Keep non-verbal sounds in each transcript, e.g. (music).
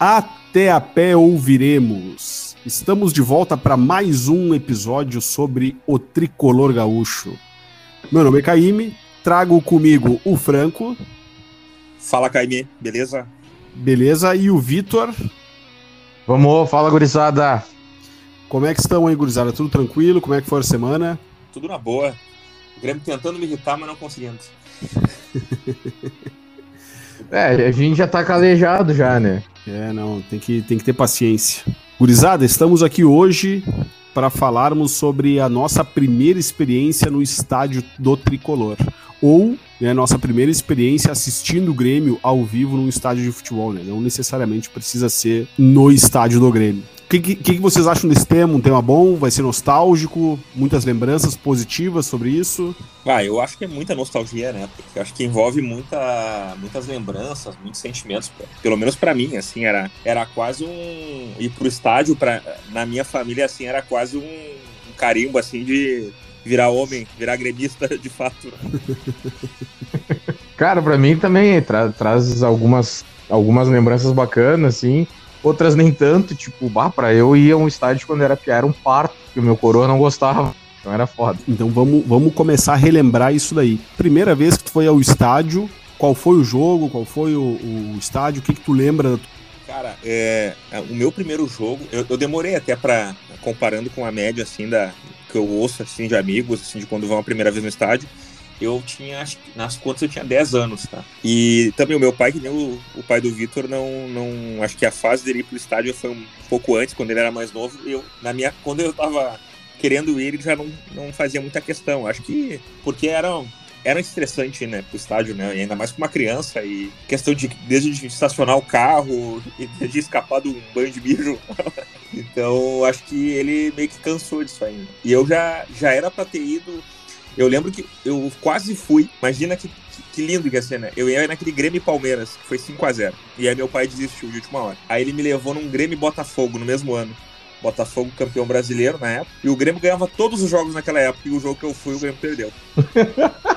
Até a pé ouviremos. Estamos de volta para mais um episódio sobre o tricolor gaúcho. Meu nome é Caíme, trago comigo o Franco. Fala, Caíme, beleza? Beleza, e o Vitor. Vamos, fala, gurizada. Como é que estão aí, gurizada? Tudo tranquilo? Como é que foi a semana? Tudo na boa. O Grêmio tentando me irritar, mas não conseguindo. (laughs) é, a gente já tá calejado já, né? É, não, tem que, tem que ter paciência. Gurizada, estamos aqui hoje para falarmos sobre a nossa primeira experiência no estádio do Tricolor. Ou né, nossa primeira experiência assistindo o Grêmio ao vivo num estádio de futebol, né? Não necessariamente precisa ser no estádio do Grêmio. O que, que, que, vocês acham desse tema? Um tema bom? Vai ser nostálgico? Muitas lembranças positivas sobre isso? Ah, eu acho que é muita nostalgia, né? Porque eu acho que envolve muita, muitas lembranças, muitos sentimentos. Pelo menos para mim, assim, era, era quase um. Ir pro estádio, pra, na minha família, assim, era quase um, um carimbo, assim, de virar homem, virar gremista (laughs) de fato. (laughs) Cara, para mim também tra traz algumas, algumas lembranças bacanas, assim outras nem tanto, tipo, bah, pra eu ir a um estádio quando era pior, era um parto, que o meu coroa não gostava. Então era foda. Então vamos, vamos começar a relembrar isso daí. Primeira vez que tu foi ao estádio, qual foi o jogo, qual foi o, o estádio, o que, que tu lembra? Cara, é, é o meu primeiro jogo, eu, eu demorei até para comparando com a média, assim, da, que eu ouço, assim, de amigos, assim, de quando vão a primeira vez no estádio, eu tinha, nas contas eu tinha 10 anos, tá? E também o meu pai, que nem o, o pai do Vitor, não, não. Acho que a fase dele ir pro estádio foi um pouco antes, quando ele era mais novo. Eu, na minha, quando eu tava querendo ir, ele já não, não fazia muita questão. Acho que porque era, era estressante, né, pro estádio, né? E ainda mais com uma criança e questão de desde de estacionar o carro e (laughs) de escapar de um banho de mijo. (laughs) então, acho que ele meio que cansou disso ainda. E eu já já era para ter ido eu lembro que eu quase fui. Imagina que, que lindo que ia ser, né? Eu ia naquele Grêmio Palmeiras, que foi 5 a 0 E aí meu pai desistiu de última hora. Aí ele me levou num Grêmio Botafogo no mesmo ano. Botafogo campeão brasileiro na época. E o Grêmio ganhava todos os jogos naquela época. E o jogo que eu fui, o Grêmio perdeu. (laughs)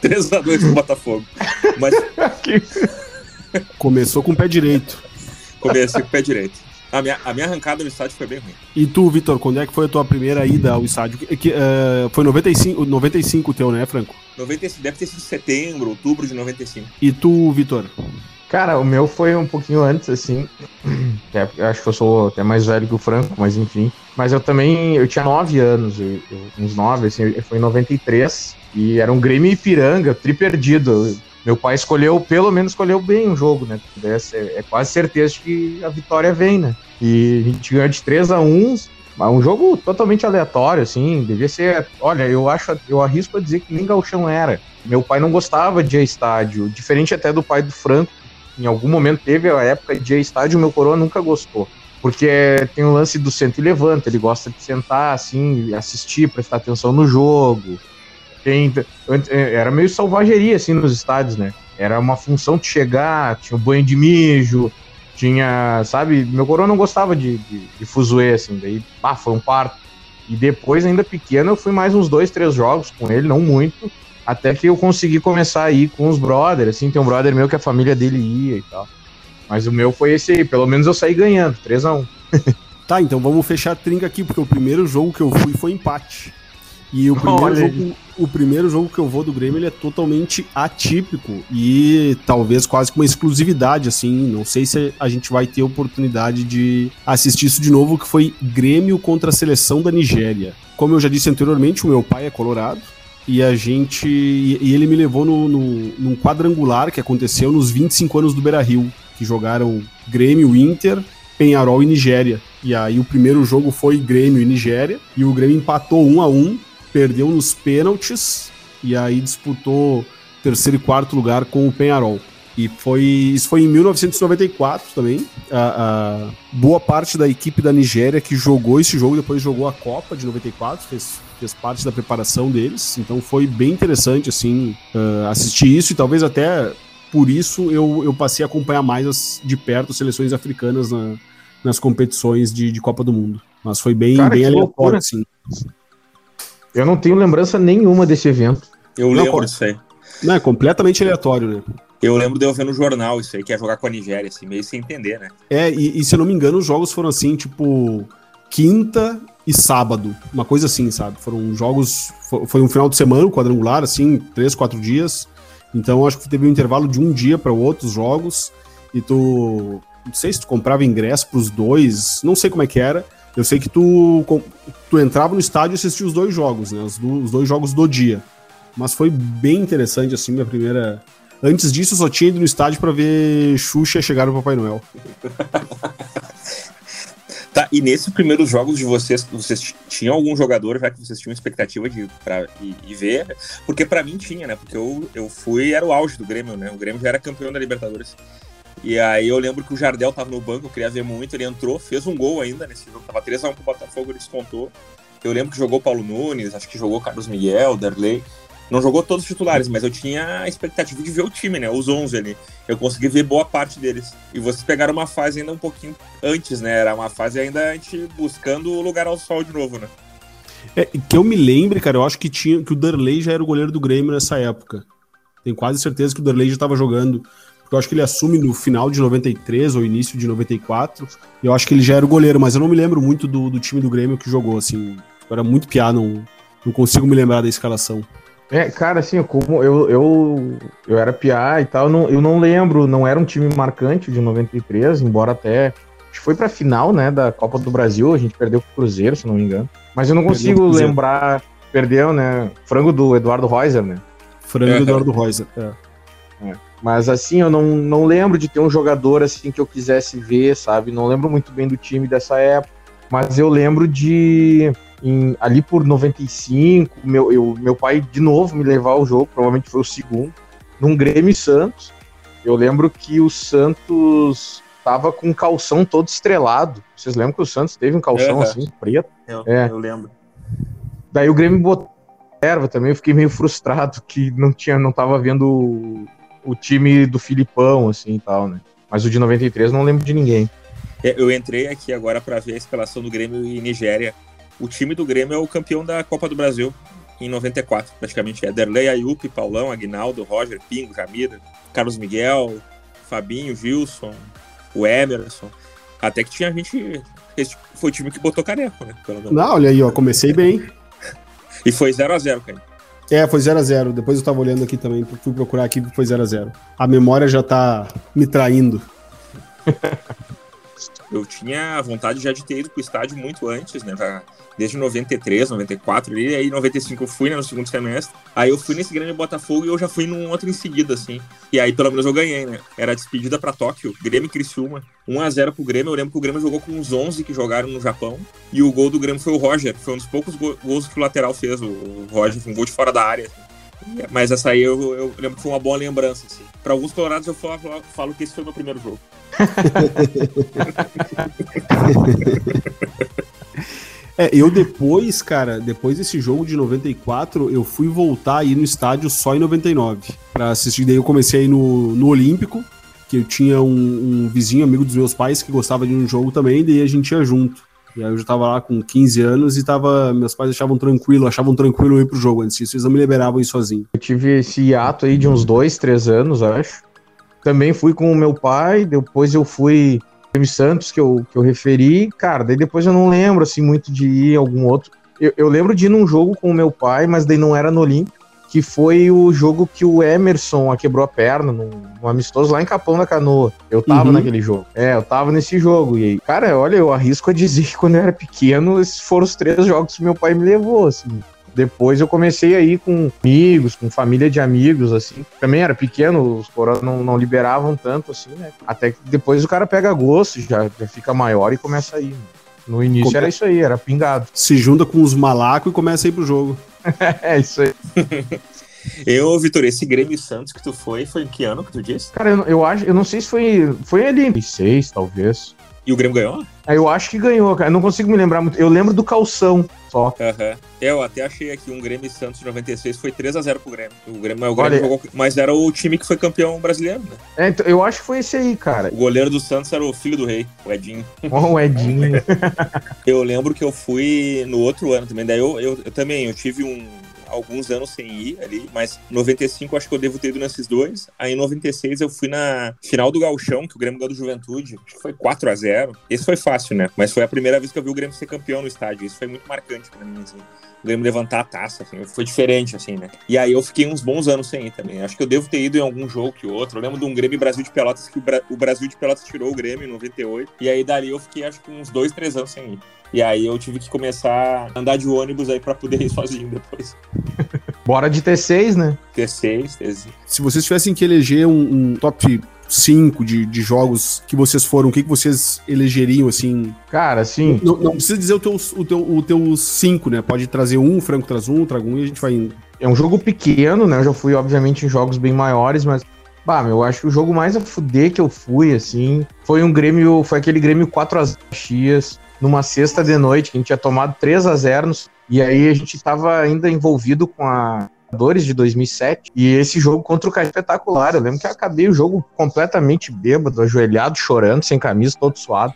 3x2 pro Botafogo. Mas. (laughs) Começou com o pé direito. Comecei com o pé direito. A minha, a minha arrancada no estádio foi bem ruim. E tu, Vitor, quando é que foi a tua primeira ida ao estádio? Que, que, uh, foi 95, 95 o teu, né, Franco? 95, deve ter sido setembro, outubro de 95. E tu, Vitor? Cara, o meu foi um pouquinho antes, assim. (clears throat) É, eu acho que eu sou até mais velho que o Franco, mas enfim. Mas eu também, eu tinha 9 anos, eu, eu, uns 9, assim, foi em 93. E era um Grêmio Ipiranga, tri perdido meu pai escolheu, pelo menos escolheu bem o jogo, né? É, é quase certeza que a vitória vem, né? E a gente ganhou de 3 a 1 um jogo totalmente aleatório, assim, devia ser. Olha, eu acho, eu arrisco a dizer que nem gauchão era. Meu pai não gostava de estádio, diferente até do pai do Franco. Em algum momento teve a época de estádio, meu coroa nunca gostou. Porque tem o lance do centro e levanta, ele gosta de sentar assim, assistir, prestar atenção no jogo. É, era meio selvageria, assim, nos estádios, né? Era uma função de chegar, tinha o banho de mijo, tinha, sabe? Meu coroa não gostava de, de, de fuzuê, assim, daí, pá, foi um parto. E depois, ainda pequeno, eu fui mais uns dois, três jogos com ele, não muito, até que eu consegui começar a ir com os brothers, assim, tem um brother meu que a família dele ia e tal. Mas o meu foi esse aí, pelo menos eu saí ganhando, 3 a 1 (laughs) Tá, então vamos fechar a trinca aqui, porque o primeiro jogo que eu fui foi empate. E o (laughs) primeiro, jogo, o primeiro jogo que eu vou do Grêmio ele é totalmente atípico e talvez quase com uma exclusividade, assim. Não sei se a gente vai ter oportunidade de assistir isso de novo, que foi Grêmio contra a seleção da Nigéria. Como eu já disse anteriormente, o meu pai é colorado. E a gente. E ele me levou no, no, num quadrangular que aconteceu nos 25 anos do Beira Rio, que jogaram Grêmio, Inter, Penharol e Nigéria. E aí o primeiro jogo foi Grêmio e Nigéria. E o Grêmio empatou um a um perdeu nos pênaltis e aí disputou terceiro e quarto lugar com o Penharol. E foi isso foi em 1994 também. A, a, boa parte da equipe da Nigéria que jogou esse jogo, depois jogou a Copa de 94, fez, fez parte da preparação deles. Então foi bem interessante assim uh, assistir isso e talvez até por isso eu, eu passei a acompanhar mais as, de perto as seleções africanas na, nas competições de, de Copa do Mundo. Mas foi bem, Cara, bem aleatório, assim. Eu não tenho lembrança nenhuma desse evento. Eu não, lembro disso aí. Não, é completamente aleatório, né? Eu lembro de eu ver no jornal isso aí, que ia jogar com a Nigéria, assim, meio sem entender, né? É, e, e se eu não me engano, os jogos foram assim, tipo, quinta e sábado, uma coisa assim, sabe? Foram jogos, foi um final de semana, quadrangular, assim, três, quatro dias. Então acho que teve um intervalo de um dia para outros jogos e tu, não sei se tu comprava ingresso para os dois, não sei como é que era. Eu sei que tu, tu entrava no estádio e assistia os dois jogos, né? Os, do, os dois jogos do dia. Mas foi bem interessante, assim, minha primeira. Antes disso, eu só tinha ido no estádio para ver Xuxa chegar no Papai Noel. (laughs) Tá, e nesses primeiros jogos de vocês, vocês tinham algum jogador já que vocês tinham expectativa de pra, ir, ir ver? Porque para mim tinha, né? Porque eu, eu fui, era o auge do Grêmio, né? O Grêmio já era campeão da Libertadores. E aí eu lembro que o Jardel tava no banco, eu queria ver muito, ele entrou, fez um gol ainda nesse jogo, tava 3x1 pro Botafogo, ele descontou. Eu lembro que jogou Paulo Nunes, acho que jogou Carlos Miguel, Derlei. Não jogou todos os titulares, mas eu tinha a expectativa de ver o time, né? Os 11 ali. Eu consegui ver boa parte deles. E vocês pegaram uma fase ainda um pouquinho antes, né? Era uma fase ainda a gente buscando o lugar ao sol de novo, né? É, que eu me lembre, cara, eu acho que, tinha, que o Derlei já era o goleiro do Grêmio nessa época. Tenho quase certeza que o Derlei já estava jogando. Porque eu acho que ele assume no final de 93 ou início de 94. E eu acho que ele já era o goleiro, mas eu não me lembro muito do, do time do Grêmio que jogou, assim. Eu era muito piá, não, não consigo me lembrar da escalação. É, cara, assim, como eu, eu, eu era PA e tal, eu não, eu não lembro, não era um time marcante de 93, embora até. Acho que foi pra final, né, da Copa do Brasil, a gente perdeu pro Cruzeiro, se não me engano. Mas eu não consigo lembrar. Perdeu, né? Frango do Eduardo Reuser, né? Frango do Eduardo Reuser, é. é. Mas assim, eu não, não lembro de ter um jogador assim que eu quisesse ver, sabe? Não lembro muito bem do time dessa época. Mas eu lembro de em, ali por 95, meu, eu, meu pai de novo me levar ao jogo, provavelmente foi o segundo, num Grêmio Santos. Eu lembro que o Santos tava com um calção todo estrelado. Vocês lembram que o Santos teve um calção uhum. assim, preto? Eu, é. eu lembro. Daí o Grêmio botou erva também, eu fiquei meio frustrado que não tinha, não tava vendo o, time do Filipão, assim e tal, né? Mas o de 93 não lembro de ninguém. É, eu entrei aqui agora para ver a escalação do Grêmio e Nigéria o time do Grêmio é o campeão da Copa do Brasil em 94, praticamente. É Derlei, Ayup, Paulão, Aguinaldo, Roger, Pingo, Jamira, Carlos Miguel, Fabinho, Wilson, o Emerson. Até que tinha gente. Esse foi o time que botou caneco, né? Não, olha aí, ó, comecei bem. e foi 0x0, cara. É, foi 0x0. Depois eu tava olhando aqui também, fui procurar aqui, foi 0x0. A memória já tá me traindo. (laughs) eu tinha vontade já de ter ido pro estádio muito antes, né? Já desde 93, 94 ali, aí em 95 eu fui, né, no segundo semestre. Aí eu fui nesse grande Botafogo e eu já fui num outro em seguida, assim. E aí pelo menos eu ganhei, né? Era despedida pra Tóquio, Grêmio e Criciúma. 1x0 pro Grêmio, eu lembro que o Grêmio jogou com uns 11 que jogaram no Japão. E o gol do Grêmio foi o Roger, foi um dos poucos gols que o lateral fez, o Roger, foi um gol de fora da área. Assim. Mas essa aí eu, eu, lembro que foi uma boa lembrança, assim. Pra alguns colorados eu falo, falo que esse foi meu primeiro jogo. (laughs) É, eu depois, cara, depois desse jogo de 94, eu fui voltar aí no estádio só em 99 para assistir. Daí eu comecei aí no, no Olímpico, que eu tinha um, um, vizinho, amigo dos meus pais, que gostava de um jogo também, daí a gente ia junto. E aí eu já tava lá com 15 anos e tava, meus pais achavam tranquilo, achavam tranquilo ir pro jogo antes disso, eles não me liberavam ir sozinho. Eu tive esse hiato aí de uns dois, três anos, acho. Também fui com o meu pai, depois eu fui Santos que eu, que eu referi, cara, daí depois eu não lembro assim muito de ir algum outro. Eu, eu lembro de ir num jogo com o meu pai, mas daí não era no Olímpico, que foi o jogo que o Emerson a quebrou a perna num, num amistoso lá em Capão da Canoa. Eu tava uhum. naquele jogo. É, eu tava nesse jogo. E aí, cara, olha, eu arrisco a dizer (laughs) que quando eu era pequeno, esses foram os três jogos que meu pai me levou, assim. Depois eu comecei aí com amigos, com família de amigos, assim. Também era pequeno, os coroas não, não liberavam tanto, assim, né? Até que depois o cara pega gosto, já, já fica maior e começa a ir. Né? No início Come... era isso aí, era pingado. Se junta com os malacos e começa a ir pro jogo. (laughs) é isso aí. (laughs) Eu, Vitor, esse Grêmio Santos que tu foi, foi em que ano que tu disse? Cara, eu, eu acho, eu não sei se foi, foi ali em seis, talvez. E o Grêmio ganhou? Eu acho que ganhou, cara. Eu não consigo me lembrar muito. Eu lembro do calção só. Uhum. Eu até achei aqui um Grêmio Santos de 96 foi 3x0 pro Grêmio. O Grêmio, o Grêmio jogou, mas era o time que foi campeão brasileiro, né? É, então, eu acho que foi esse aí, cara. O goleiro do Santos era o filho do rei, o Edinho. (laughs) Oh, o Edinho. (laughs) eu lembro que eu fui no outro ano também. Daí eu, eu, eu também, eu tive um alguns anos sem ir ali, mas 95 acho que eu devo ter ido nesses dois. Aí em 96 eu fui na final do Galchão, que o Grêmio ganhou do Juventude, acho que foi 4 a 0 Esse foi fácil, né? Mas foi a primeira vez que eu vi o Grêmio ser campeão no estádio. Isso foi muito marcante pra mim, assim o Grêmio levantar a taça, assim, foi diferente, assim, né? E aí eu fiquei uns bons anos sem ir também. Acho que eu devo ter ido em algum jogo que outro. Eu lembro de um Grêmio Brasil de Pelotas que o, Bra o Brasil de Pelotas tirou o Grêmio em 98. E aí dali eu fiquei, acho que uns dois, três anos sem ir. E aí eu tive que começar a andar de ônibus aí para poder ir (laughs) sozinho depois. (laughs) Bora de T6, né? T6, T6. Se vocês tivessem que eleger um, um top 5 de, de jogos que vocês foram, o que, que vocês elegeriam, assim? Cara, assim. Não, não precisa dizer o teu, o, teu, o teu cinco, né? Pode trazer um, o Franco traz um, traga um e a gente vai indo. É um jogo pequeno, né? Eu já fui, obviamente, em jogos bem maiores, mas. Bah, meu, eu acho que o jogo mais a fuder que eu fui, assim, foi um Grêmio. Foi aquele Grêmio 4 x Caxias, numa sexta de noite, que a gente tinha tomado 3 a 0 e aí a gente tava ainda envolvido com a de 2007 e esse jogo contra o é espetacular. Eu lembro que eu acabei o jogo completamente bêbado, ajoelhado, chorando, sem camisa, todo suado.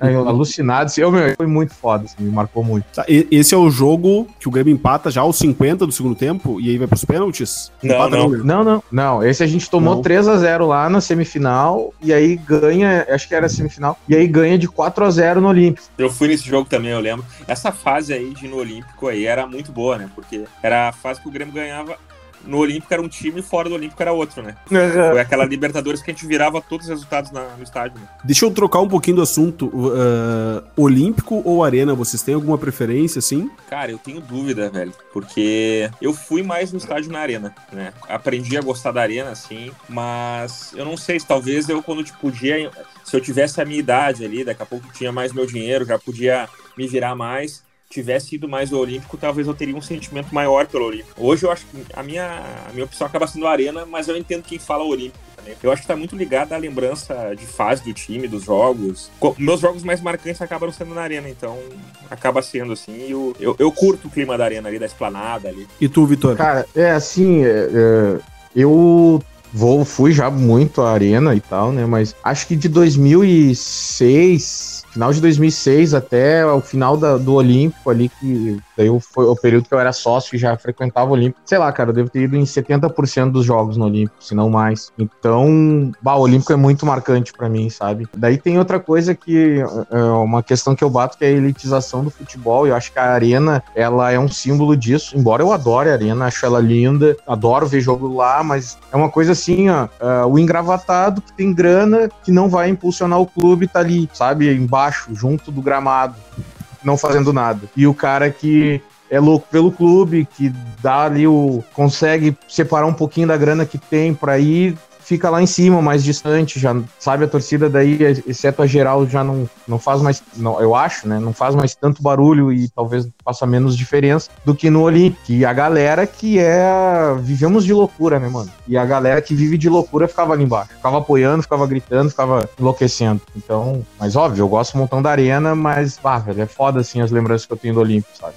Alucinado. Eu, meu, foi muito foda, assim, me marcou muito. Tá, esse é o jogo que o Grêmio empata já aos 50 do segundo tempo e aí vai pros pênaltis? Não, não. não, não. Não, esse a gente tomou não. 3 a 0 lá na semifinal e aí ganha, acho que era a semifinal, e aí ganha de 4 a 0 no Olímpico. Eu fui nesse jogo também, eu lembro. Essa fase aí de no Olímpico aí era muito boa, né? Porque era a fase que o Grêmio ganhava no Olímpico era um time, fora do Olímpico era outro, né? Uhum. Foi aquela Libertadores que a gente virava todos os resultados na, no estádio. Né? Deixa eu trocar um pouquinho do assunto. Uh, Olímpico ou Arena? Vocês têm alguma preferência, assim? Cara, eu tenho dúvida, velho. Porque eu fui mais no estádio na Arena, né? Aprendi a gostar da Arena, assim, mas eu não sei se talvez eu, quando tipo, podia. Se eu tivesse a minha idade ali, daqui a pouco tinha mais meu dinheiro, já podia me virar mais tivesse ido mais ao Olímpico, talvez eu teria um sentimento maior pelo Olímpico. Hoje eu acho que a minha, a minha opção acaba sendo a Arena, mas eu entendo quem fala Olímpico também. Eu acho que tá muito ligado à lembrança de fase do time, dos jogos. Meus jogos mais marcantes acabaram sendo na Arena, então acaba sendo assim. Eu, eu, eu curto o clima da Arena ali, da esplanada ali. E tu, Vitor? Cara, é assim, é, é, eu vou, fui já muito à Arena e tal, né? Mas acho que de 2006 final de 2006 até o final da, do Olímpico ali, que daí foi o período que eu era sócio e já frequentava o Olímpico. Sei lá, cara, eu devo ter ido em 70% dos jogos no Olímpico, se não mais. Então, bah, o Olímpico é muito marcante para mim, sabe? Daí tem outra coisa que é uma questão que eu bato que é a elitização do futebol. Eu acho que a Arena, ela é um símbolo disso. Embora eu adore a Arena, acho ela linda, adoro ver jogo lá, mas é uma coisa assim, ó, uh, o engravatado que tem grana que não vai impulsionar o clube tá ali, sabe? Embaixo embaixo, junto do gramado, não fazendo nada. E o cara que é louco pelo clube, que dá ali o. consegue separar um pouquinho da grana que tem para ir fica lá em cima, mais distante, já sabe a torcida daí, exceto a geral, já não, não faz mais, não, eu acho, né, não faz mais tanto barulho e talvez faça menos diferença do que no Olímpico. E a galera que é, vivemos de loucura, né, mano? E a galera que vive de loucura ficava ali embaixo, ficava apoiando, ficava gritando, ficava enlouquecendo. Então, mas óbvio, eu gosto um montão da arena, mas, ah, velho, é foda assim as lembranças que eu tenho do Olímpico, sabe?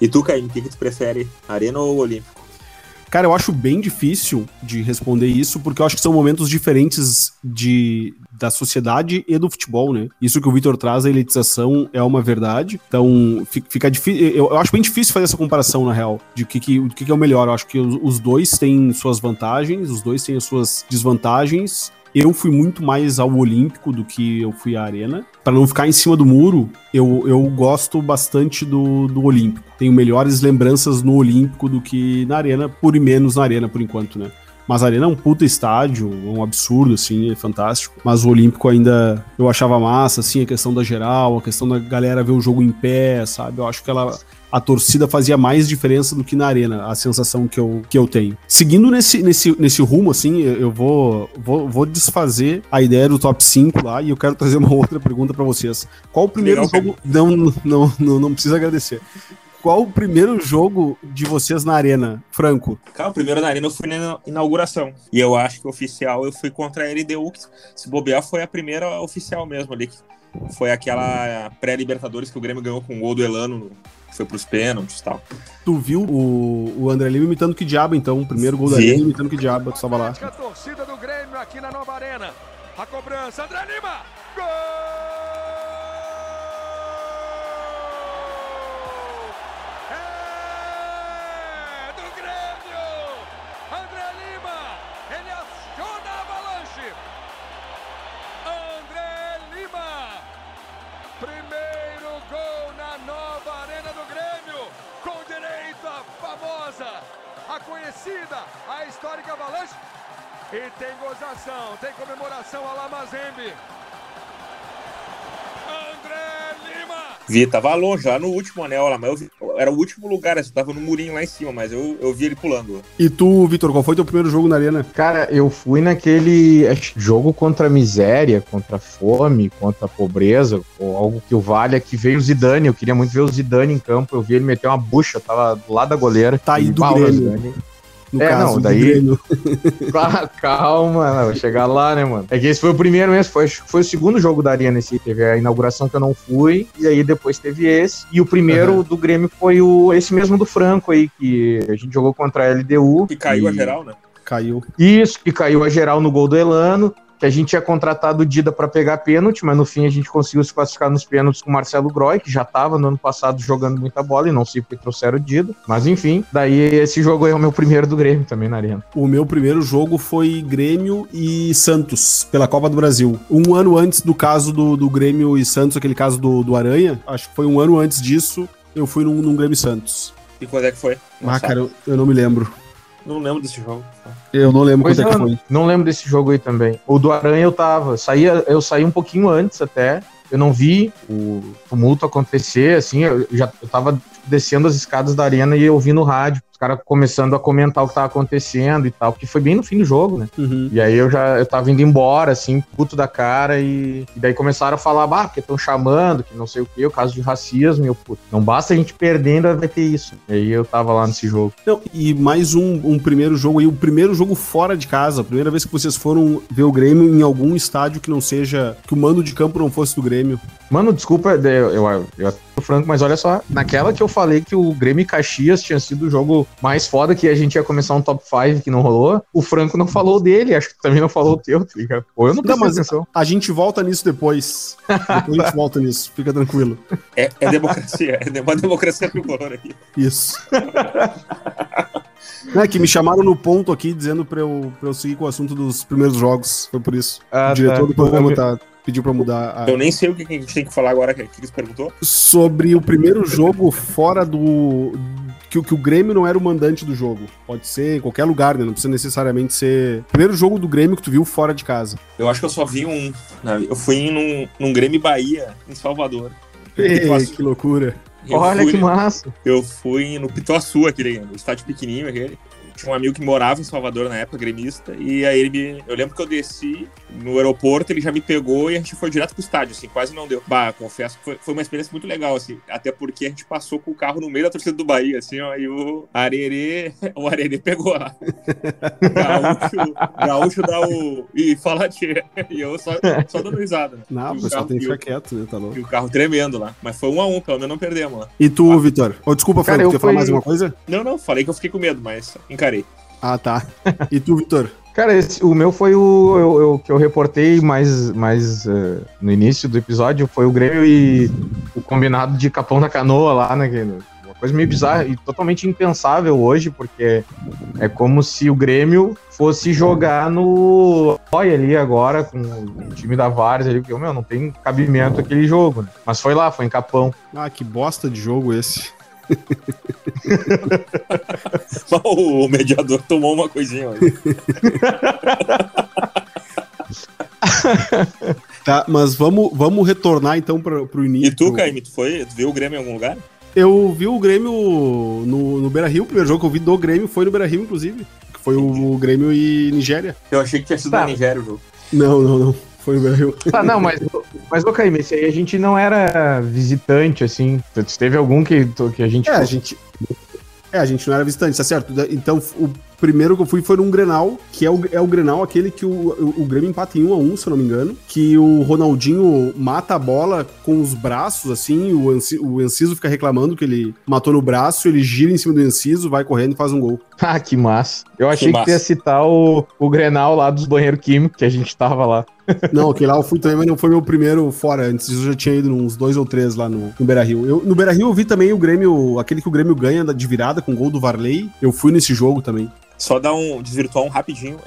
E tu, Caim, o que, que tu prefere, Arena ou Olímpico? Cara, eu acho bem difícil de responder isso, porque eu acho que são momentos diferentes de, da sociedade e do futebol, né? Isso que o Vitor traz, a elitização, é uma verdade. Então, fica, difícil. Eu, eu, acho bem difícil fazer essa comparação, na real, de o que, que, que, que é o melhor. Eu acho que os, os dois têm suas vantagens, os dois têm as suas desvantagens. Eu fui muito mais ao Olímpico do que eu fui à Arena. Para não ficar em cima do muro, eu, eu gosto bastante do, do Olímpico. Tenho melhores lembranças no Olímpico do que na Arena, por e menos na Arena por enquanto, né? Mas a Arena é um puta estádio, um absurdo, assim, é fantástico. Mas o Olímpico ainda eu achava massa, assim, a questão da geral, a questão da galera ver o jogo em pé, sabe? Eu acho que ela a torcida fazia mais diferença do que na arena, a sensação que eu, que eu tenho. Seguindo nesse, nesse, nesse rumo, assim, eu vou, vou, vou desfazer a ideia do top 5 lá e eu quero trazer uma outra pergunta para vocês. Qual o primeiro Legal, jogo. Não, não, não, não precisa agradecer qual o primeiro jogo de vocês na Arena, Franco? Cara, o primeiro na Arena eu fui na inauguração. E eu acho que oficial eu fui contra a LDU, que se bobear foi a primeira oficial mesmo ali. Foi aquela pré-Libertadores que o Grêmio ganhou com o gol do Elano foi pros pênaltis e tal. Tu viu o, o André Lima imitando que diabo, então? O primeiro gol da Lima imitando que diabo, tu estava lá. A torcida do Grêmio aqui na Nova Arena. A cobrança, André Lima. Gol! A conhecida, a histórica avalanche. E tem gozação, tem comemoração a Lamazembe. André Lima! Vi, tava longe, lá no último anel lá, mas eu vi, era o último lugar, assim, tava no murinho lá em cima, mas eu, eu vi ele pulando. E tu, Vitor, qual foi teu primeiro jogo na arena? Cara, eu fui naquele jogo contra a miséria, contra a fome, contra a pobreza, ou algo que o valha, que veio o Zidane. Eu queria muito ver o Zidane em campo. Eu vi ele meter uma bucha, tava do lado da goleira. Tá aí do Grêmio. No É, caso, não, daí-. (laughs) Ah, Calma, vou chegar lá, né, mano? É que esse foi o primeiro mesmo, foi, acho que foi o segundo jogo da Arena esse. Teve a inauguração que eu não fui, e aí depois teve esse. E o primeiro Aham. do Grêmio foi o esse mesmo do Franco aí, que a gente jogou contra a LDU. E caiu e- a geral, né? Caiu. Isso, que caiu a geral no gol do Elano. Que a gente tinha contratado o Dida pra pegar pênalti, mas no fim a gente conseguiu se classificar nos pênaltis com o Marcelo Groy, que já tava no ano passado jogando muita bola e não sei porque trouxeram o Dida. Mas enfim, daí esse jogo aí é o meu primeiro do Grêmio também na Arena. O meu primeiro jogo foi Grêmio e Santos, pela Copa do Brasil. Um ano antes do caso do, do Grêmio e Santos, aquele caso do, do Aranha, acho que foi um ano antes disso, eu fui num, num Grêmio e Santos. E quando é que foi? Não Ah, sabe? cara, eu, eu não me lembro. Não lembro desse jogo. Eu não lembro Pois quanto é que foi. Não lembro desse jogo aí também. O do Aranha eu tava. Saía, eu saí um pouquinho antes até. Eu não vi o tumulto acontecer, assim, eu já eu tava descendo as escadas da arena e eu ouvi no rádio, os caras começando a comentar o que tava acontecendo e tal, porque foi bem no fim do jogo, né? Uhum. E aí eu já eu tava indo embora, assim, puto da cara, e, e daí começaram a falar, bah, porque estão chamando, que não sei o que, o caso de racismo, e eu, puto, não basta a gente perder, ainda vai ter isso. E aí eu tava lá nesse jogo. Não, e mais um, um primeiro jogo aí, o primeiro jogo fora de casa, a primeira vez que vocês foram ver o Grêmio em algum estádio que não seja, que o mando de campo não fosse do Grêmio. Mano, Mano, desculpa, eu, eu, eu, eu franco, mas olha só, naquela que eu falei que o Grêmio e Caxias tinha sido o jogo mais foda que a gente ia começar um top 5 que não rolou, o Franco não falou dele, acho que também não falou o teu, tá ligado? Ou eu não prestei atenção. a gente volta nisso depois. Depois a gente volta nisso, fica tranquilo. É, é democracia, é uma democracia tricolor aqui. Isso. É que me chamaram no ponto aqui dizendo pra eu, pra eu seguir com o assunto dos primeiros jogos. Foi por isso. Ah, o diretor tá. do programa tá, pediu pra mudar a- Eu nem sei o que a gente tem que falar agora, que que eles perguntou. sobre o primeiro jogo fora do. Que, o- que o Grêmio não era o mandante do jogo. Pode ser em qualquer lugar, né? Não precisa necessariamente ser. Primeiro jogo do Grêmio que tu viu fora de casa. Eu acho que eu só vi um. né? Eu fui num, num Grêmio Bahia, em Salvador. Ei, Pituaçu. que loucura. Eu Olha fui- que massa. Eu fui no Pituaçu, aquele o estádio pequenininho aquele. Tinha um amigo que morava em Salvador na época, gremista, e aí ele me. Eu lembro que eu desci no aeroporto, ele já me pegou e a gente foi direto pro estádio, assim, quase não deu. Bah, confesso que foi, foi uma experiência muito legal, assim, até porque a gente passou com o carro no meio da torcida do Bahia, assim, ó, e o Arerê, (laughs) o Arerê pegou lá. Gaúcho, gaúcho dá o. E fala tchê. E eu só, só dando risada. né? Não, o pessoal tem que ficar quieto, né? Tá louco. E o carro tremendo lá. Mas foi um a um, pelo menos não perdemos lá. E tu, Vitor? Oh, desculpa, eu quer falar mais uma coisa? Não, não, falei que eu fiquei com medo, mas encarei. Ah, tá. (laughs) E tu, Vitor? Cara, esse- o meu foi o eu- eu- que eu reportei mais, mais eh, no início do episódio, foi o Grêmio e o combinado de Capão da Canoa lá, né? que- Uma coisa meio bizarra e totalmente impensável hoje, porque é como se o Grêmio fosse jogar no Oi ali agora, com o time da Vares ali, porque, meu, não tem cabimento aquele jogo, né? Mas foi lá, foi em Capão. Ah, que bosta de jogo esse. (laughs) o mediador tomou uma coisinha. (laughs) Tá, mas vamos, vamos retornar então pra, pro início. E tu, Caíme, tu foi? Tu viu o Grêmio em algum lugar? Eu vi o Grêmio no, no Beira Rio, o primeiro jogo que eu vi do Grêmio foi no Beira Rio, inclusive. Que foi o, Grêmio e Nigéria. Eu achei que tinha sido Tá. na Nigéria o jogo. Não, não, não. Foi no Beira Rio. Ah, não, mas, mas ô Caíme, esse aí a gente não era visitante, assim. Teve algum que, que a gente. É, a gente. É, a gente não era visitante, tá certo? Então, o primeiro que eu fui foi num Grenal, que é o, é o Grenal aquele que o, o, o Grêmio empata em 1 a 1 se eu não me engano. Que o Ronaldinho mata a bola com os braços, assim, o, Anci, o Enciso fica reclamando que ele matou no braço, ele gira em cima do Enciso, vai correndo e faz um gol. (laughs) Ah, que massa. Eu achei Que que, massa. ia citar o, o Grenal lá dos banheiros químicos que a gente tava lá. Não, aquele lá eu fui também, mas não foi meu primeiro fora. Antes eu já tinha ido uns dois ou três lá no, no Beira Rio. Eu, no Beira Rio eu vi também o Grêmio, aquele que o Grêmio ganha de virada com o gol do Varley. Eu fui nesse jogo também. Só dar um desvirtuar um rapidinho,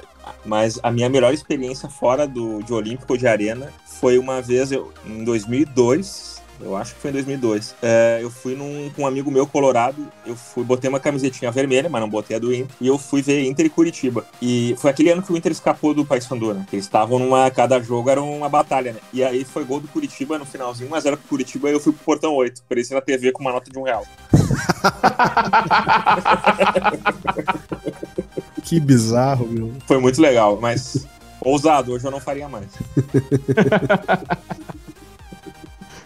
mas a minha melhor experiência fora do de Olímpico de Arena foi uma vez eu, em 2002 eu acho que foi em 2002. É, eu fui num, com um amigo meu colorado, eu fui, botei uma camisetinha vermelha, mas não botei a do Inter, e eu fui ver Inter e Curitiba. E foi aquele ano que o Inter escapou do Paysandu, né? Eles estavam numa, cada jogo era uma batalha, né? E aí foi gol do Curitiba no finalzinho, 1x0 pro Curitiba, e eu fui pro Portão 8, apareci na TV com uma nota de um real. (laughs) que bizarro, meu. Foi muito legal, mas ousado, hoje eu não faria mais. (laughs)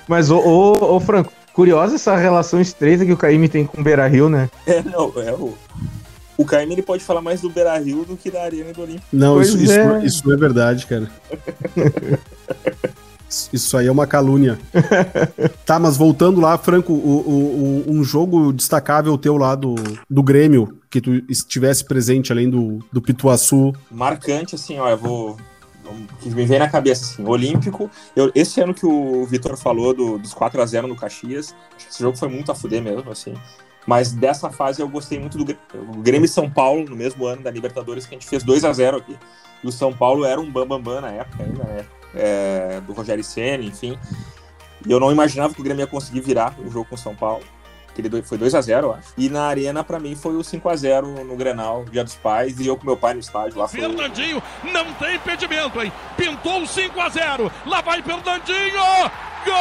Mas, ô, ô, ô, Franco, curiosa essa relação estreita que o Caíme tem com o Beira Rio, né? É, não, é o. O Caíme ele pode falar mais do Beira Rio do que da Arena e do Olímpico. Não, isso, é. Isso, isso é verdade, cara. (laughs) Isso aí é uma calúnia. tá, mas voltando lá, Franco, o, o, um jogo destacável teu lá do, do Grêmio, que tu estivesse presente além do, do Pituaçu. Marcante, assim, ó, eu vou, que me vem na cabeça, assim, Olímpico. Eu, esse ano que o Vitor falou do, dos 4 a 0 no Caxias, esse jogo foi muito a fuder mesmo, assim. Mas dessa fase eu gostei muito do Grêmio e São Paulo, no mesmo ano da Libertadores, que a gente fez 2 a 0 aqui. E o São Paulo era um bambambam bam, bam na época ainda, né? É, do Rogério Senna, enfim. E eu não imaginava que o Grêmio ia conseguir virar o jogo com o São Paulo que ele foi 2 a 0 acho. E na Arena, para mim, foi o 5 a 0 no Grenal, Dia dos Pais, e eu com meu pai no estádio lá. Fernandinho foi... não tem impedimento, hein? Pintou o 5 a 0 Lá vai Fernandinho! Gol!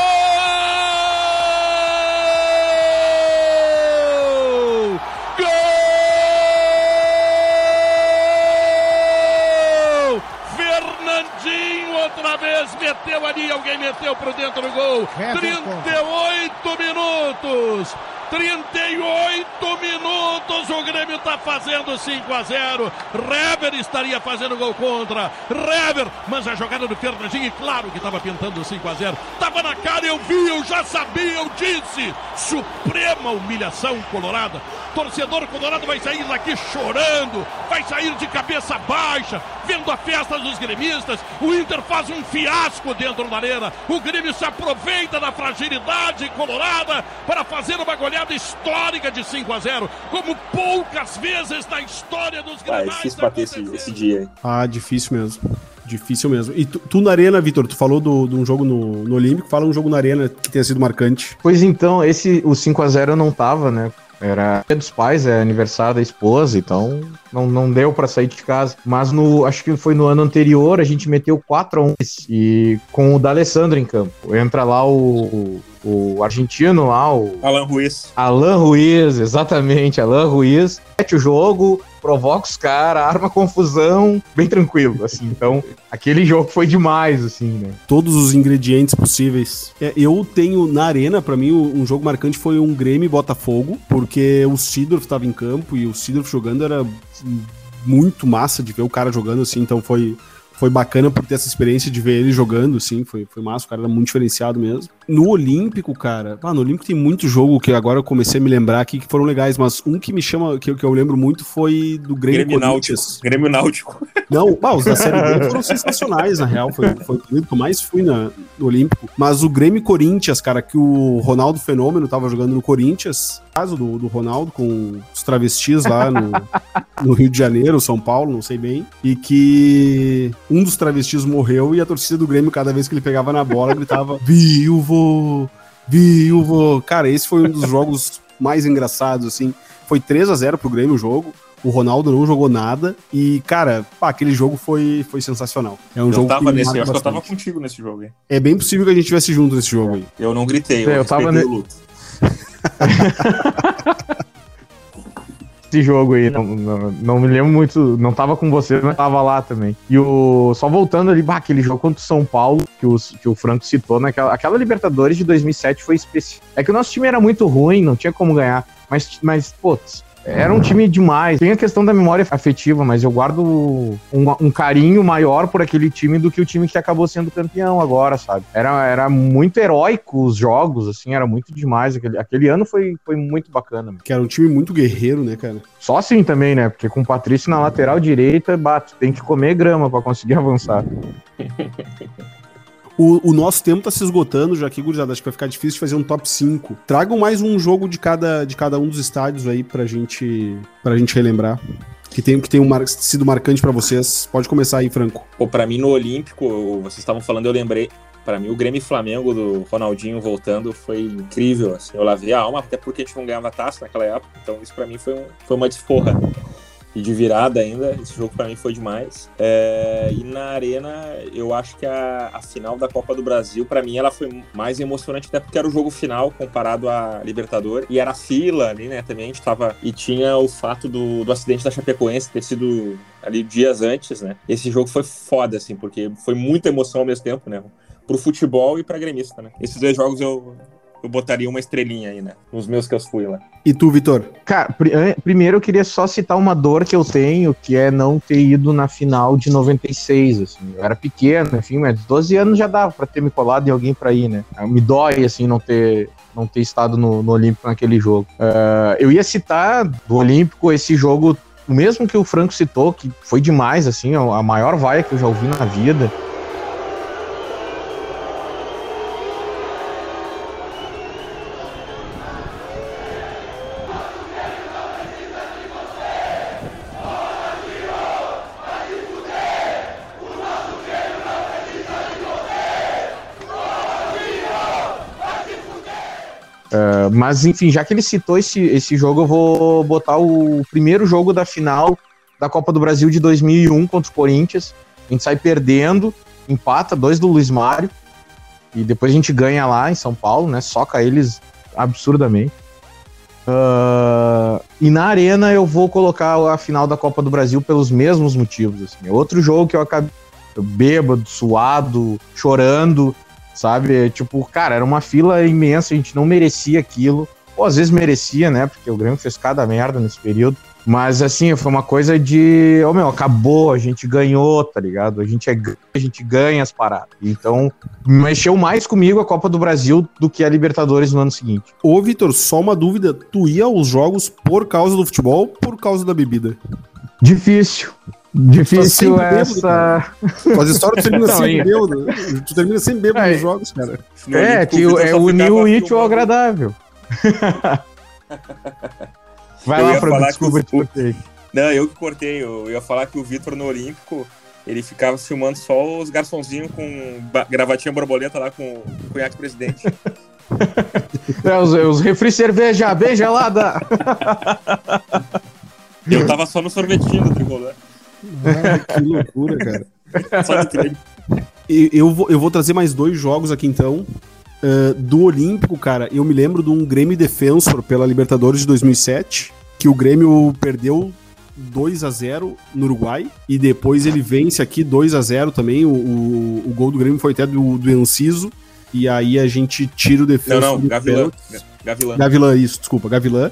Gol! Fernandinho outra vez meteu ali, alguém meteu pro dentro do gol. 38 minutos. 38 minutos, o Grêmio está fazendo 5 a 0. Rever estaria fazendo gol contra. Rever, mas a jogada do Fernandinho, claro que estava pintando 5 a 0. Tava na cara, eu vi, eu já sabia, eu disse. Suprema humilhação colorada. Torcedor colorado vai sair daqui chorando, vai sair de cabeça baixa, vendo a festa dos gremistas. O Inter faz um fiasco dentro da arena. O Grêmio se aproveita da fragilidade colorada para fazer uma goleada histórica de 5 a 0, como poucas vezes na história dos gremistas. Ah, é difícil bater esse, esse dia, hein? Ah, difícil mesmo. Difícil mesmo. E tu, tu na Arena, Vitor, tu falou de um jogo no, no Olímpico, fala um jogo na Arena que tenha sido marcante. Pois então, esse, o 5 a 0 eu não tava, né? Era dia dos pais, é aniversário da esposa, então não, não deu para sair de casa. Mas no, acho que foi no ano anterior, a gente meteu 4 a 1 e com o D'Alessandro em campo. Entra lá o, o argentino lá, o. Alan Ruiz. Alan Ruiz, exatamente, Alan Ruiz. Mete o jogo, provoca os caras, arma confusão, bem tranquilo, assim. Então, aquele jogo foi demais, assim, né? Todos os ingredientes possíveis. É, eu tenho na arena, para mim, um jogo marcante foi um Grêmio Botafogo, porque o Sidorf estava em campo e o Sidorf jogando era muito massa de ver o cara jogando assim, então foi foi bacana por ter essa experiência de ver ele jogando, sim, foi, foi massa, o cara era muito diferenciado mesmo. No Olímpico, cara, ah, no Olímpico tem muito jogo que agora eu comecei a me lembrar aqui que foram legais, mas um que me chama, que, que eu lembro muito foi do Grêmio, Grêmio Náutico. Grêmio Náutico. (laughs) Não, ah, os da Série B foram sensacionais, na real, foi, foi o que eu mais fui na, no Olímpico. Mas o Grêmio Corinthians, cara, que o Ronaldo Fenômeno tava jogando no Corinthians, caso do, do Ronaldo com os travestis lá no, no Rio de Janeiro, São Paulo, não sei bem, e que um dos travestis morreu e a torcida do Grêmio, cada vez que ele pegava na bola, gritava: Viúvo! Viúvo! Cara, esse foi um dos jogos mais engraçados, assim. Foi 3 a 0 pro Grêmio o jogo. O Ronaldo não jogou nada. E, cara, pá, aquele jogo foi, foi sensacional. É um eu jogo tava que nesse, eu acho que eu tava contigo nesse jogo, hein? É bem possível que a gente estivesse junto nesse jogo aí. Eu não gritei, eu, é, eu tava ne... luto. (laughs) esse jogo aí. Não, não, não, me lembro muito. Não tava com você, mas tava lá também. E o. Só voltando ali, bah, aquele jogo contra o São Paulo, que o, que o Franco citou, naquela né, aquela Libertadores de 2007 foi especial. É que o nosso time era muito ruim, não tinha como ganhar. Mas, mas pô, Era um time demais. Tem a questão da memória afetiva, mas eu guardo um, um, carinho maior por aquele time do que o time que acabou sendo campeão agora, sabe? Era, era muito heróico os jogos, assim, era muito demais. Aquele, aquele ano foi, foi muito bacana. Que era um time muito guerreiro, né, cara? Só assim também, né? Porque com o Patrício na lateral direita, bate, tem que comer grama para conseguir (laughs) avançar. (laughs) O, o, nosso tempo tá se esgotando já aqui, gurizada. Acho que vai ficar difícil de fazer um top 5. Tragam mais um jogo de cada, de cada um dos estádios aí pra gente, pra gente relembrar. Que tem, que tem um mar, sido marcante para vocês. Pode começar aí, Franco. Pô, pra mim no Olímpico, vocês estavam falando, eu lembrei. Para mim, o Grêmio Flamengo do Ronaldinho voltando foi incrível. Assim, eu lavei a alma, até porque a gente não ganhava taça naquela época. Então, isso para mim foi, um, foi uma desforra e de virada ainda. Esse jogo para mim foi demais. É, e na arena, eu acho que a, a final da Copa do Brasil, para mim, ela foi mais emocionante, até porque era o jogo final comparado à Libertadores. E era fila ali, né? Também a gente tava. E tinha o fato do, do acidente da Chapecoense ter sido ali dias antes, né? Esse jogo foi foda, assim, porque foi muita emoção ao mesmo tempo, né? Pro futebol e pra gremista, né? Esses dois jogos eu, eu botaria uma estrelinha aí, né? Nos meus que eu fui lá. E tu, Vitor? Cara, pr primeiro eu queria só citar uma dor que eu tenho, que é não ter ido na final de 96, assim. Eu era pequeno, enfim, mas 12 anos já dava pra ter me colado em alguém pra ir, né? Me dói, assim, não ter, não ter estado no, no Olímpico naquele jogo. Uh, eu ia citar do Olímpico esse jogo, o mesmo que o Franco citou, que foi demais, assim, a maior vaia que eu já ouvi na vida. Mas, enfim, já que ele citou esse, esse jogo, eu vou botar o primeiro jogo da final da Copa do Brasil de 2001 contra o Corinthians. A gente sai perdendo, empata, dois do Luiz Mário, e depois a gente ganha lá em São Paulo, né? Soca eles absurdamente. Uh, e na arena eu vou colocar a final da Copa do Brasil pelos mesmos motivos. Assim. É outro jogo que eu acabei bêbado, suado, chorando, sabe? Tipo, cara, era uma fila imensa, a gente não merecia aquilo. Ou às vezes merecia, né? Porque o Grêmio fez cada merda nesse período. Mas assim, foi uma coisa de, ô oh, meu, acabou, a gente ganhou, tá ligado? A gente, é, a gente ganha as paradas. Então, mexeu mais comigo a Copa do Brasil do que a Libertadores no ano seguinte. Ô, Vitor, só uma dúvida: tu ia aos jogos por causa do futebol ou por causa da bebida? Difícil. Difícil tá essa. Bêbado, As histórias tu (laughs) termina sempre bêbado. Tu termina sempre bêbado é, nos jogos, cara. É, que é unir o útil ao agradável. (laughs) Vai eu lá, Fran, desculpa, te cortei. Não, eu que cortei. Eu ia falar que o Vitor no Olímpico, ele ficava filmando só os garçonzinhos com gravatinha borboleta lá com o cunhaque presidente. (laughs) é, os, os refri cerveja bem gelada. eu tava só no sorvetinho do tricolor. Que loucura, cara. (laughs) Só de eu vou, eu vou trazer mais dois jogos aqui então. Uh, do Olímpico, cara, eu me lembro de um Grêmio Defensor pela Libertadores de 2007, que o Grêmio perdeu 2 a 0 no Uruguai e depois ele vence aqui 2 a 0 também. O, o, o gol do Grêmio foi até do, do Enciso. E aí a gente tira o defensor. Não, não, Gavilã. Gavilã. Gavilã, isso, desculpa, Gavilã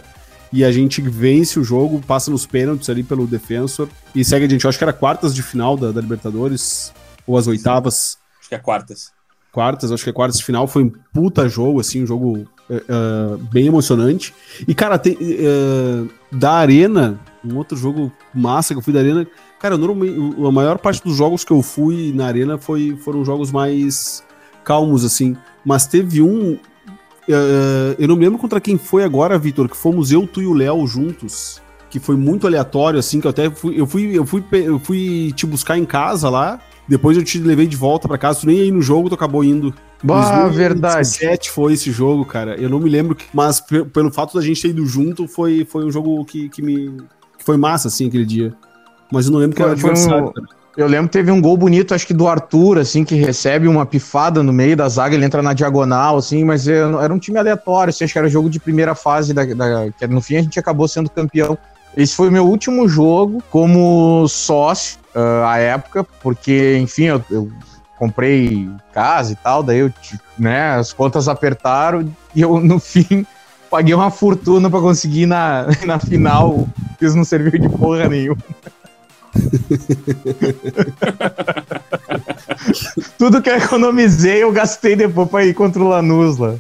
e a gente vence o jogo, passa nos pênaltis ali pelo defensor e segue a gente. Eu acho que era quartas de final da, da Libertadores, ou as oitavas. Acho que é quartas. Quartas, acho que é quartas de final. Foi um puta jogo, assim, um jogo uh, bem emocionante. E, cara, tem, uh, da Arena, um outro jogo massa que eu fui da Arena. Cara, normalmente, a maior parte dos jogos que eu fui na Arena foi, foram jogos mais calmos, assim. Mas teve um eu não me lembro contra quem foi agora, Vitor, que fomos eu, tu e o Léo juntos. Que foi muito aleatório, assim, que eu até fui. Eu fui, eu fui, eu fui te buscar em casa lá. Depois eu te levei de volta para casa. Tu nem aí no jogo, tu acabou indo. Bah, verdade. 7 foi esse jogo, cara. Eu não me lembro, mas pelo fato da gente ter ido junto, foi, foi um jogo que, que me. que foi massa, assim, aquele dia. Mas eu não lembro que era adversário, um... cara. Eu lembro que teve um gol bonito, acho que do Arthur, assim, que recebe uma pifada no meio da zaga, ele entra na diagonal, assim, mas era um time aleatório, assim, acho que era jogo de primeira fase, da, da, que no fim a gente acabou sendo campeão. Esse foi o meu último jogo como sócio uh, à época, porque, enfim, eu, eu comprei casa e tal, daí eu, né, as contas apertaram e eu, no (laughs) fim, Paguei uma fortuna pra conseguir na, (laughs) na final. Isso não serviu de porra nenhuma. (laughs) Tudo que eu economizei, eu gastei depois pra ir contra o Lanús lá.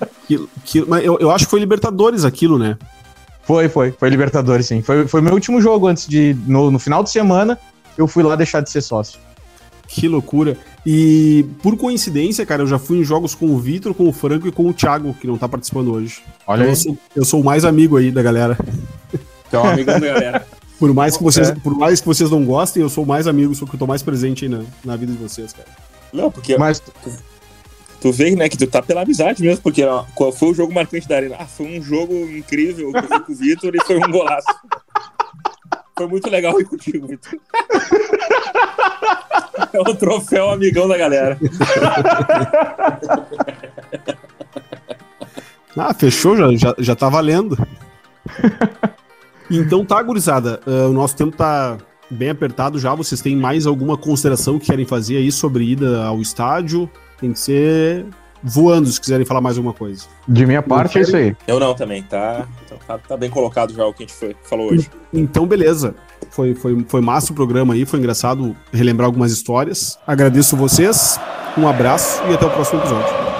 Aquilo, aquilo, mas eu, eu acho que foi Libertadores aquilo, né? Foi, foi. Foi Libertadores, sim. Foi, foi meu último jogo antes de. No, no final de semana, eu fui lá deixar de ser sócio. Que loucura. E por coincidência, cara, eu já fui em jogos com o Vitor, com o Franco e com o Thiago, que não tá participando hoje. Olha eu aí. sou, eu sou o mais amigo aí da galera. Então, amigão da galera. Por mais que vocês, É. por mais que vocês não gostem, eu sou o mais amigo, sou que eu tô mais presente aí na, na vida de vocês, cara. Não, porque Mas tu vê, né, que tu tá pela amizade mesmo, porque ó, qual foi o jogo marcante da Arena? Ah, foi um jogo incrível que eu fui com o Vitor e foi um golaço. Foi muito legal ir contigo, Vitor. É o troféu amigão da galera. Ah, fechou, já, já, já tá valendo. (laughs) então tá, gurizada. ah, o nosso tempo tá bem apertado já. Vocês têm mais alguma consideração que querem fazer aí sobre ida ao estádio? Tem que ser voando se quiserem falar mais alguma coisa. de minha parte é isso aí. Eu não também, tá, tá, tá bem colocado já o que a gente foi, falou hoje. Então, beleza. Foi, foi, foi massa o programa aí, foi engraçado relembrar algumas histórias. Agradeço vocês, um abraço e até o próximo episódio.